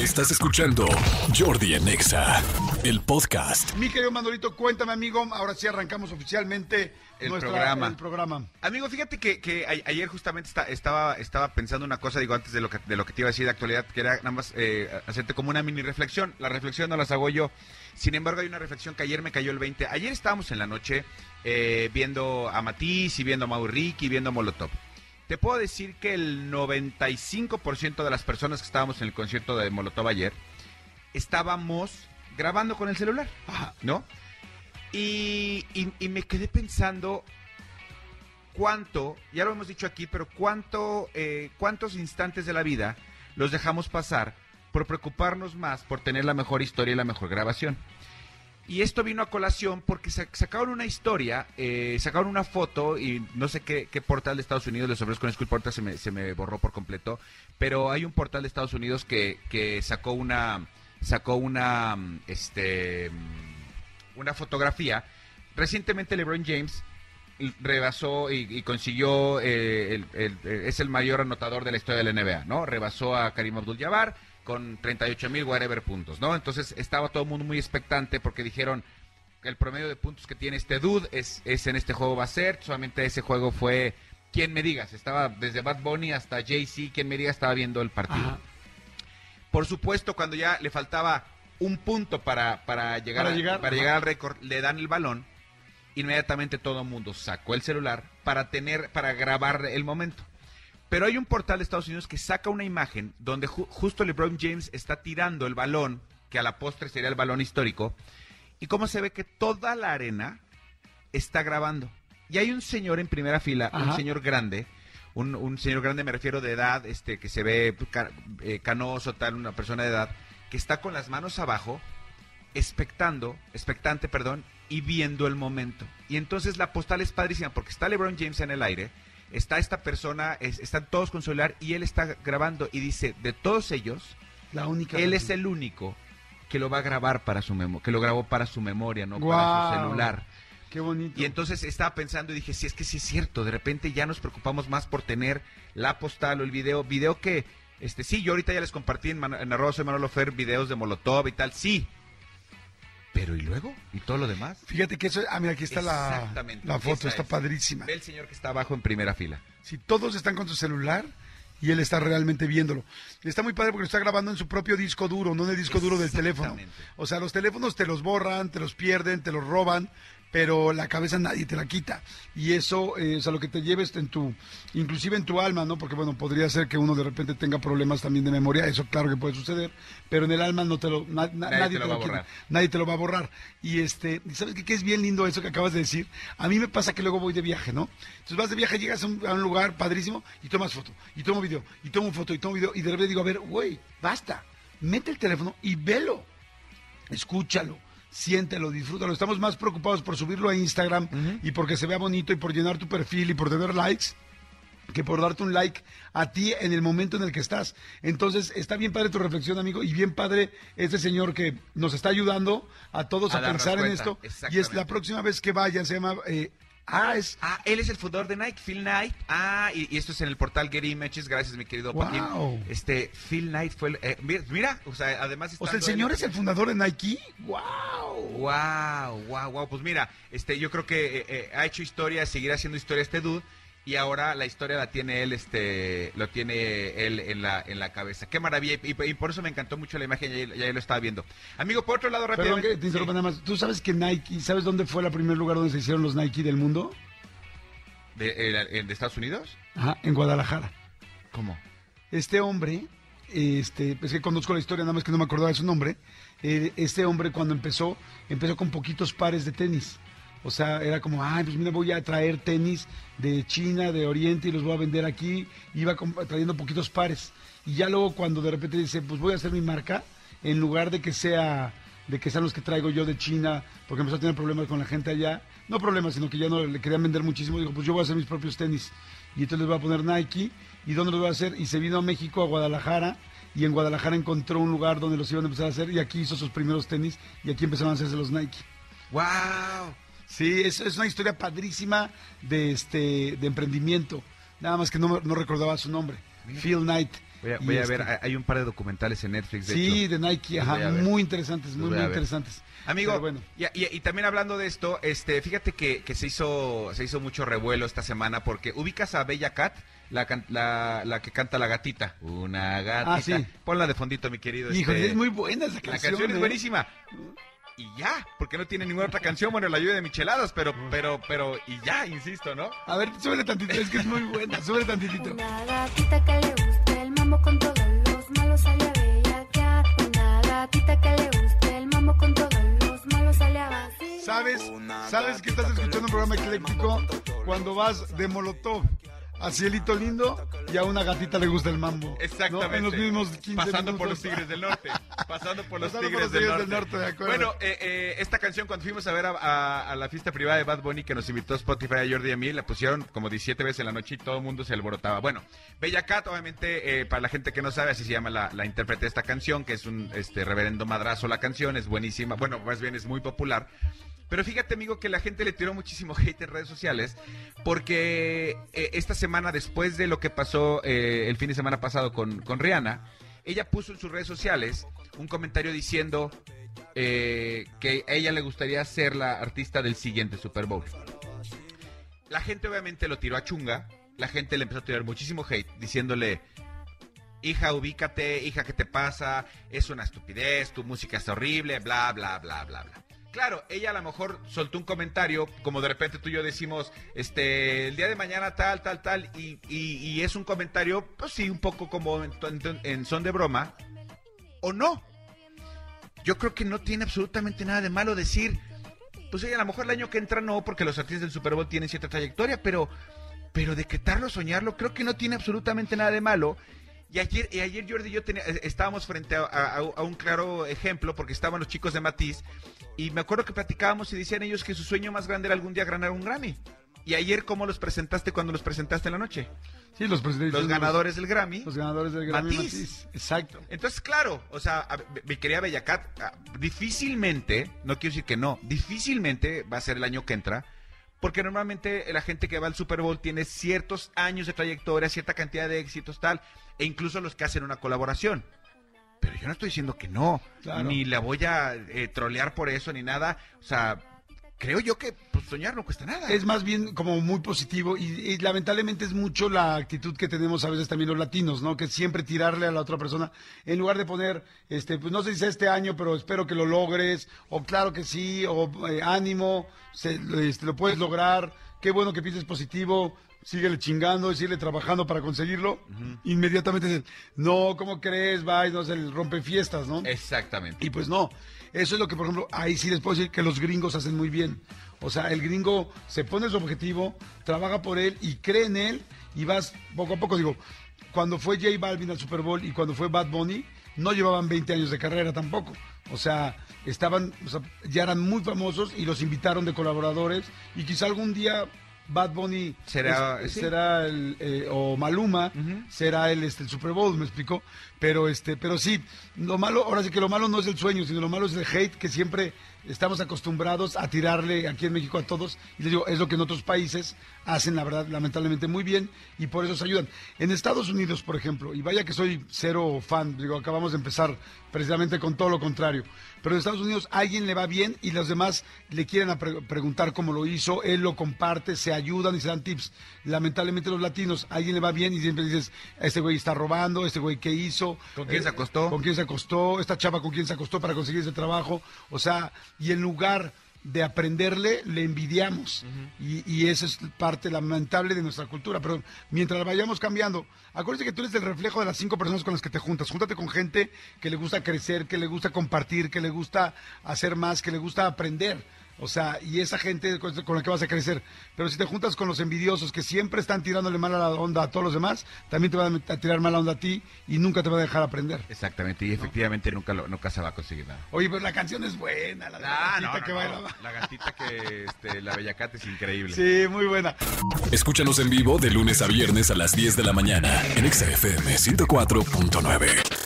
Estás escuchando Jordi en Exa, el podcast. Mi querido Manolito, cuéntame, amigo. Ahora sí arrancamos oficialmente El nuestra- programa. el programa. Amigo, fíjate que, que a- ayer justamente esta- estaba, estaba pensando una cosa, digo, antes de lo que, de lo que te iba a decir de actualidad, que era nada más eh, hacerte como una mini reflexión. La reflexión no las hago yo. Sin embargo, hay una reflexión que ayer me cayó el 20. Ayer estábamos en la noche eh, viendo a Matiz y viendo a Mauric y viendo a Molotov. Te puedo decir que el 95% de las personas que estábamos en el concierto de Molotov ayer estábamos grabando con el celular. ¿no? Y, y- y me quedé pensando cuánto, ya lo hemos dicho aquí, pero cuánto, eh, cuántos instantes de la vida los dejamos pasar por preocuparnos más por tener la mejor historia y la mejor grabación. Y esto vino a colación porque sa- sacaron una historia, eh, sacaron una foto y no sé qué, portal de Estados Unidos, les ofrezco School Portal, se me, se me borró por completo, pero hay un portal de Estados Unidos que, que sacó una, sacó una, este, una fotografía. Recientemente LeBron James rebasó y, consiguió, eh, el- es el mayor anotador de la historia de la NBA, ¿no? Rebasó a Karim Abdul-Jabbar con 38 mil whatever puntos, ¿no? Entonces estaba todo el mundo muy expectante porque dijeron que el promedio de puntos que tiene este dude es, es en este juego va a ser, solamente ese juego fue, quien me digas, estaba desde Bad Bunny hasta Jay-Z, quien me diga estaba viendo el partido. Ajá. Por supuesto, cuando ya le faltaba un punto para, para, llegar, Para a- llegar, para llegar al récord, le dan el balón, inmediatamente todo el mundo sacó el celular para tener, para grabar el momento. Pero hay un portal de Estados Unidos que saca una imagen donde ju- justo LeBron James está tirando el balón, que a la postre sería el balón histórico, y cómo se ve que toda la arena está grabando. Y hay un señor en primera fila, un señor grande, un, un señor grande me refiero de edad, este que se ve eh, canoso, tal, una persona de edad, que está con las manos abajo, expectando, expectante, perdón, y viendo el momento. Y entonces la postal es padrísima porque está LeBron James en el aire, está esta persona, es- están todos con celular y él está grabando y dice, de todos ellos, La única. él es el único que lo va a grabar para su memoria, que lo grabó para su memoria, no para su celular. Qué bonito. Y entonces estaba pensando y dije, sí, es que sí es cierto, de repente ya nos preocupamos más por tener la postal o el video, video que, este, sí, yo ahorita ya les compartí en, Man- en soy Manolo Fer videos de Molotov y tal, sí, pero ¿y luego? ¿Y todo lo demás? Fíjate que eso. Ah, mira, aquí está la, la foto, está es. padrísima. Ve el señor que está abajo en primera fila. Si todos están con su celular y él está realmente viéndolo. Está muy padre porque lo está grabando en su propio disco duro, no en el disco duro del teléfono. O sea, los teléfonos te los borran, te los pierden, te los roban, pero la cabeza nadie te la quita. Y eso, eh, o sea, lo que te lleves en tu, inclusive en tu alma, ¿no? Porque bueno, podría ser que uno de repente tenga problemas también de memoria, eso claro que puede suceder, pero en el alma no te lo, na- na- nadie, te lo, va a quita. borrar. Nadie te lo va a borrar. Y este, ¿y ¿sabes qué, qué es bien lindo eso que acabas de decir? A mí me pasa que luego voy de viaje, ¿no? Entonces vas de viaje, llegas a un, a un lugar padrísimo y tomas foto, y tomo video, y tomo foto, y tomo video, y de repente digo, a ver, güey, basta, mete el teléfono y velo, escúchalo. Siéntelo, disfrútalo. Estamos más preocupados por subirlo a Instagram y porque se vea bonito y por llenar tu perfil y por tener likes que por darte un like a ti en el momento en el que estás. Entonces, está bien padre tu reflexión, amigo, y bien padre este señor que nos está ayudando a todos A pensar en esto. Y es la próxima vez que vayan, se llama... eh, ah, es... Ah, él es el fundador de Nike, Phil Knight. Ah, y, y esto es en el portal Getty Images, gracias mi querido Wow. Paquín. Este, Phil Knight fue el... eh, mira, mira, o sea, además... O sea, el señor él- es el fundador de Nike. ¡Wow! Wow, wow, wow. Pues mira, este, yo creo que eh, eh, ha hecho historia, seguirá haciendo historia este dude. Y ahora la historia la tiene él, este, lo tiene él en la, en la cabeza. Qué maravilla. Y, y por eso me encantó mucho la imagen, ya, ya lo estaba viendo. Amigo, por otro lado, Perdón rápidamente. que te interrumpa nada más. ¿Tú sabes que Nike, ¿sabes dónde fue el primer lugar donde se hicieron los Nike del mundo? ¿De, eh, de Estados Unidos? Ajá, en Guadalajara. ¿Cómo? Este hombre, este, es que conozco la historia, nada más que no me acordaba de su nombre. Eh, este hombre cuando empezó, empezó con poquitos pares de tenis. O sea, era como, ay, pues mira, voy a traer tenis de China, de Oriente y los voy a vender aquí. Iba trayendo poquitos pares. Y ya luego cuando de repente dice, pues voy a hacer mi marca, en lugar de que sea, de que sean los que traigo yo de China, porque empezó a tener problemas con la gente allá. No problemas, sino que ya no le querían vender muchísimo. Dijo, pues yo voy a hacer mis propios tenis. Y entonces les voy a poner Nike. ¿Y dónde los voy a hacer? Y se vino a México, a Guadalajara. Y en Guadalajara encontró un lugar donde los iban a empezar a hacer. Y aquí hizo sus primeros tenis. Y aquí empezaron a hacerse los Nike. ¡Wow! Sí, es, es una historia padrísima de este de emprendimiento. Nada más que no, no recordaba su nombre. Phil Knight. Voy a, voy a este- ver, hay- hay un par de documentales en Netflix, de Sí, hecho. de Nike, ajá, muy interesantes, muy, muy interesantes. Amigo, bueno. y, y- y también hablando de esto, este, fíjate que, que se hizo se hizo mucho revuelo esta semana porque ubicas a Bella Cat, la, la, la que canta la gatita. Una gatita. Ah, sí. Ponla de fondito, mi querido. Híjole, este, es muy buena esa La canción. canción es ¿eh? buenísima. Y ya, porque no tiene ninguna otra canción, bueno, la lluvia de micheladas, pero, pero, pero, y ya, insisto, ¿no? A ver, súbele tantito, es que es muy buena, súbele tantitito. Una gatita que le guste el mambo con todos los malos sale a bellaquear. Una gatita que le guste el mambo con todos los malos sale a vacilar. ¿Sabes? ¿Sabes que estás escuchando un programa ecléctico cuando vas de Molotov a Cielito Lindo y a una gatita le gusta el mambo? Exactamente. ¿no? En los mismos 15 Pasando por los. Tigres del Norte. Pasando por los, Pasando tigres, por los del, Tigres norte. del Norte, de acuerdo. Bueno, eh, eh, esta canción cuando fuimos a ver a, a- a la fiesta privada de Bad Bunny que nos invitó Spotify a Jordi y a mí, la pusieron como 17 veces en la noche y todo el mundo se alborotaba. Bueno, Bella Cat, obviamente, eh, para la gente que no sabe, así se llama la, la intérprete de esta canción, que es un este reverendo madrazo la canción, es buenísima. Bueno, más bien es muy popular. Pero fíjate, amigo, que la gente le tiró muchísimo hate en redes sociales porque esta semana, después de lo que pasó eh, el fin de semana pasado con, con Rihanna, ella puso en sus redes sociales un comentario diciendo eh, que a ella le gustaría ser la artista del siguiente Super Bowl. La gente obviamente lo tiró a chunga, la gente le empezó a tirar muchísimo hate diciéndole, hija, ubícate, hija, ¿qué te pasa? Es una estupidez, tu música es horrible, bla, bla, bla, bla, bla. Claro, ella a lo mejor soltó un comentario, como de repente tú y yo decimos, este, el día de mañana tal, tal, tal, y, y- es un comentario, pues sí, un poco como en son de broma, o no. Yo creo que no tiene absolutamente nada de malo decir, pues oye, a lo mejor el año que entra no, porque los artistas del Super Bowl tienen cierta trayectoria, pero, pero decretarlo, soñarlo, creo que no tiene absolutamente nada de malo. Y ayer, y ayer Jordi y yo tenía- eh, estábamos frente a, a- a un claro ejemplo, porque estaban los chicos de Matiz, y me acuerdo que platicábamos y decían ellos que su sueño más grande era algún día ganar un Grammy. Y ayer, ¿cómo los presentaste cuando los presentaste en la noche? Sí, los. Los ganadores del Grammy. Los ganadores del Grammy Matiz. Matiz. Exacto. Entonces, claro, o sea, a- mi querida Bellacat, ah, difícilmente, no quiero decir que no, difícilmente va a ser el año que entra, porque normalmente la gente que va al Super Bowl tiene ciertos años de trayectoria, cierta cantidad de éxitos, tal, e incluso los que hacen una colaboración. Pero yo no estoy diciendo que no, Claro. ni la voy a eh, trolear por eso, ni nada. O sea, creo yo que pues, soñar no cuesta nada. Es más bien como muy positivo y, lamentablemente es mucho la actitud que tenemos a veces también los latinos, ¿no? Que siempre tirarle a la otra persona en lugar de poner, este, pues no sé si sea este año, pero espero que lo logres, o claro que sí, o eh, ánimo, se- este, lo puedes lograr, qué bueno que pienses positivo, síguele chingando, síguele trabajando para conseguirlo. Inmediatamente dicen, no, ¿cómo crees? Va, y no sé, el rompefiestas, ¿no? Exactamente. Y pues no, eso es lo que, por ejemplo, ahí sí les puedo decir que los gringos hacen muy bien. O sea, el gringo se pone su objetivo, trabaja por él y cree en él y vas poco a poco. Digo, cuando fue J Balvin al Super Bowl y cuando fue Bad Bunny, no llevaban 20 años de carrera tampoco. O sea, estaban, o sea, ya eran muy famosos y los invitaron de colaboradores y quizá algún día Bad Bunny Será- es- sí. será el, eh, o Maluma será el este el Super Bowl, me explicó. Pero este, pero sí, lo malo, ahora sí que lo malo no es el sueño, sino lo malo es el hate que siempre estamos acostumbrados a tirarle aquí en México a todos. Y les digo, es lo que en otros países hacen, la verdad, lamentablemente muy bien y por eso se ayudan. En Estados Unidos, por ejemplo, y vaya que soy cero fan, digo, acabamos de empezar precisamente con todo lo contrario. Pero en Estados Unidos a alguien le va bien y los demás le quieren pre- preguntar cómo lo hizo, él lo comparte, se ayudan y se dan tips. Lamentablemente los latinos, a alguien le va bien y siempre dices, este güey está robando, este güey qué hizo. ¿Con quién Eh, se acostó? ¿Con quién se acostó? Esta chava con quién se acostó para conseguir ese trabajo. O sea, y en lugar de aprenderle, le envidiamos. y, y eso es parte lamentable de nuestra cultura. Pero mientras la vayamos cambiando, acuérdate que tú eres el reflejo de las cinco personas con las que te juntas. Júntate con gente que le gusta crecer, que le gusta compartir, que le gusta hacer más, que le gusta aprender. O sea, y esa gente con la que vas a crecer. Pero si te juntas con los envidiosos que siempre están tirándole mal a la onda a todos los demás, también te van a tirar mala onda a ti y nunca te va a dejar aprender. Exactamente, y efectivamente nunca, lo, nunca se va a conseguir nada. Oye, pero la canción es buena, la de la Ah, gatita no, no, que no. bailaba. La gatita que este, la Bellacate es increíble. Sí, muy buena. Escúchanos en vivo de lunes a viernes a las 10 de la mañana en Exa FM 104.9.